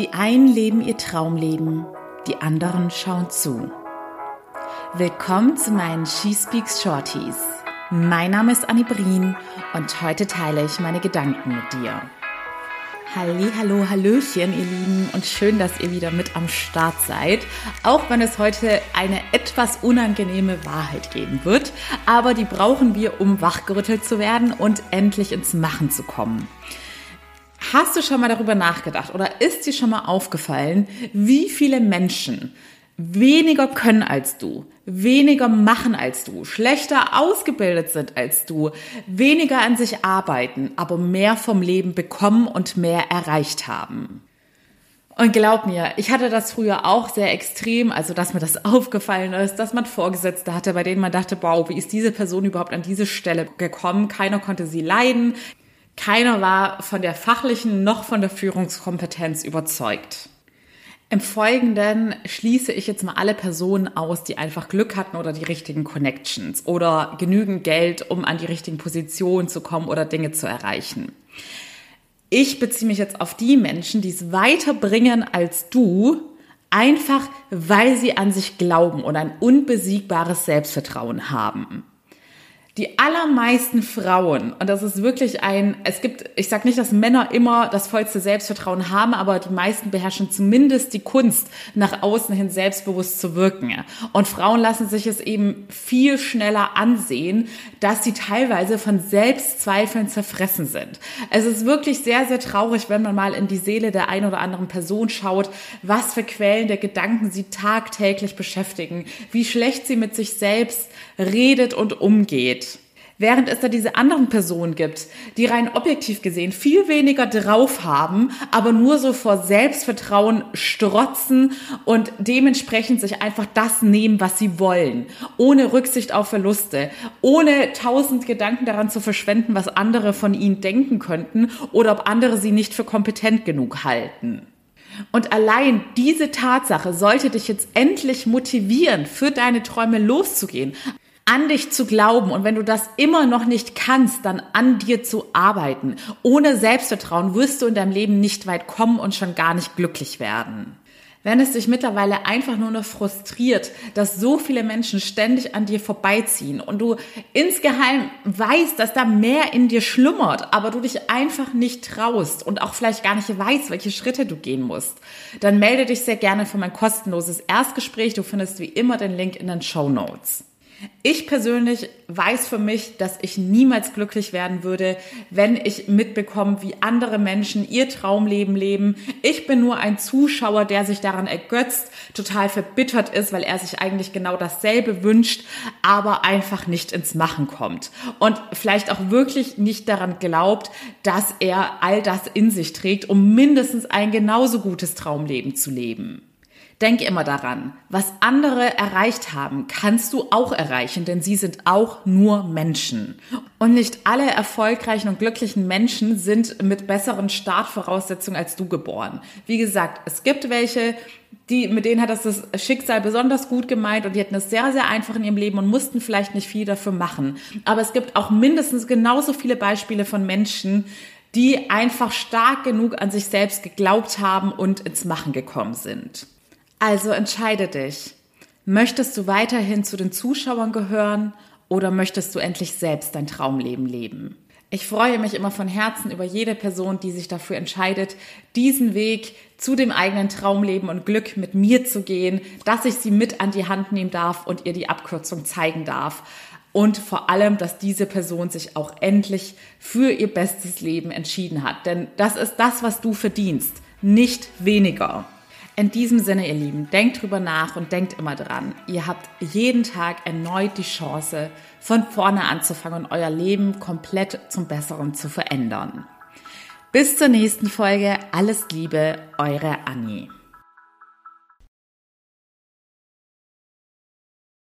Die einen leben ihr Traumleben, die anderen schauen zu. Willkommen zu meinen She Speaks Shorties. Mein Name ist Annie Brien und heute teile ich meine Gedanken mit dir. Halli, hallo, hallöchen, ihr Lieben und schön, dass ihr wieder mit am Start seid. Auch wenn es heute eine etwas unangenehme Wahrheit geben wird, aber die brauchen wir, um wachgerüttelt zu werden und endlich ins Machen zu kommen. Hast du schon mal darüber nachgedacht oder ist dir schon mal aufgefallen, wie viele Menschen weniger können als du, weniger machen als du, schlechter ausgebildet sind als du, weniger an sich arbeiten, aber mehr vom Leben bekommen und mehr erreicht haben? Und glaub mir, ich hatte das früher auch sehr extrem, also dass mir das aufgefallen ist, dass man Vorgesetzte hatte, bei denen man dachte, wow, wie ist diese Person überhaupt an diese Stelle gekommen? Keiner konnte sie leiden, keiner war von der fachlichen noch von der Führungskompetenz überzeugt. Im Folgenden schließe ich jetzt mal alle Personen aus, die einfach Glück hatten oder die richtigen Connections oder genügend Geld, um an die richtigen Positionen zu kommen oder Dinge zu erreichen. Ich beziehe mich jetzt auf die Menschen, die es weiterbringen als du, einfach weil sie an sich glauben und ein unbesiegbares Selbstvertrauen haben. Die allermeisten Frauen, und das ist wirklich ein, es gibt, ich sage nicht, dass Männer immer das vollste Selbstvertrauen haben, aber die meisten beherrschen zumindest die Kunst, nach außen hin selbstbewusst zu wirken. Und Frauen lassen sich es eben viel schneller ansehen, dass sie teilweise von Selbstzweifeln zerfressen sind. Es ist wirklich sehr, sehr traurig, wenn man mal in die Seele der einen oder anderen Person schaut, was für quälende Gedanken sie tagtäglich beschäftigen, wie schlecht sie mit sich selbst redet und umgeht. Während es da diese anderen Personen gibt, die rein objektiv gesehen viel weniger drauf haben, aber nur so vor Selbstvertrauen strotzen und dementsprechend sich einfach das nehmen, was sie wollen, ohne Rücksicht auf Verluste, ohne tausend Gedanken daran zu verschwenden, was andere von ihnen denken könnten oder ob andere sie nicht für kompetent genug halten. Und allein diese Tatsache sollte dich jetzt endlich motivieren, für deine Träume loszugehen an dich zu glauben und wenn du das immer noch nicht kannst, dann an dir zu arbeiten. Ohne Selbstvertrauen wirst du in deinem Leben nicht weit kommen und schon gar nicht glücklich werden. Wenn es dich mittlerweile einfach nur noch frustriert, dass so viele Menschen ständig an dir vorbeiziehen und du insgeheim weißt, dass da mehr in dir schlummert, aber du dich einfach nicht traust und auch vielleicht gar nicht weißt, welche Schritte du gehen musst, dann melde dich sehr gerne für mein kostenloses Erstgespräch. Du findest wie immer den Link in den Show Notes. Ich persönlich weiß für mich, dass ich niemals glücklich werden würde, wenn ich mitbekomme, wie andere Menschen ihr Traumleben leben. Ich bin nur ein Zuschauer, der sich daran ergötzt, total verbittert ist, weil er sich eigentlich genau dasselbe wünscht, aber einfach nicht ins Machen kommt. Und vielleicht auch wirklich nicht daran glaubt, dass er all das in sich trägt, um mindestens ein genauso gutes Traumleben zu leben. Denk immer daran, was andere erreicht haben, kannst du auch erreichen, denn sie sind auch nur Menschen. Und nicht alle erfolgreichen und glücklichen Menschen sind mit besseren Startvoraussetzungen als du geboren. Wie gesagt, es gibt welche, die, mit denen hat das das Schicksal besonders gut gemeint und die hatten es sehr, sehr einfach in ihrem Leben und mussten vielleicht nicht viel dafür machen. Aber es gibt auch mindestens genauso viele Beispiele von Menschen, die einfach stark genug an sich selbst geglaubt haben und ins Machen gekommen sind. Also entscheide dich. Möchtest du weiterhin zu den Zuschauern gehören oder möchtest du endlich selbst dein Traumleben leben? Ich freue mich immer von Herzen über jede Person, die sich dafür entscheidet, diesen Weg zu dem eigenen Traumleben und Glück mit mir zu gehen, dass ich sie mit an die Hand nehmen darf und ihr die Abkürzung zeigen darf. Und vor allem, dass diese Person sich auch endlich für ihr bestes Leben entschieden hat. Denn das ist das, was du verdienst, nicht weniger. In diesem Sinne, ihr Lieben, denkt drüber nach und denkt immer dran. Ihr habt jeden Tag erneut die Chance, von vorne anzufangen und euer Leben komplett zum Besseren zu verändern. Bis zur nächsten Folge. Alles Liebe, eure Annie.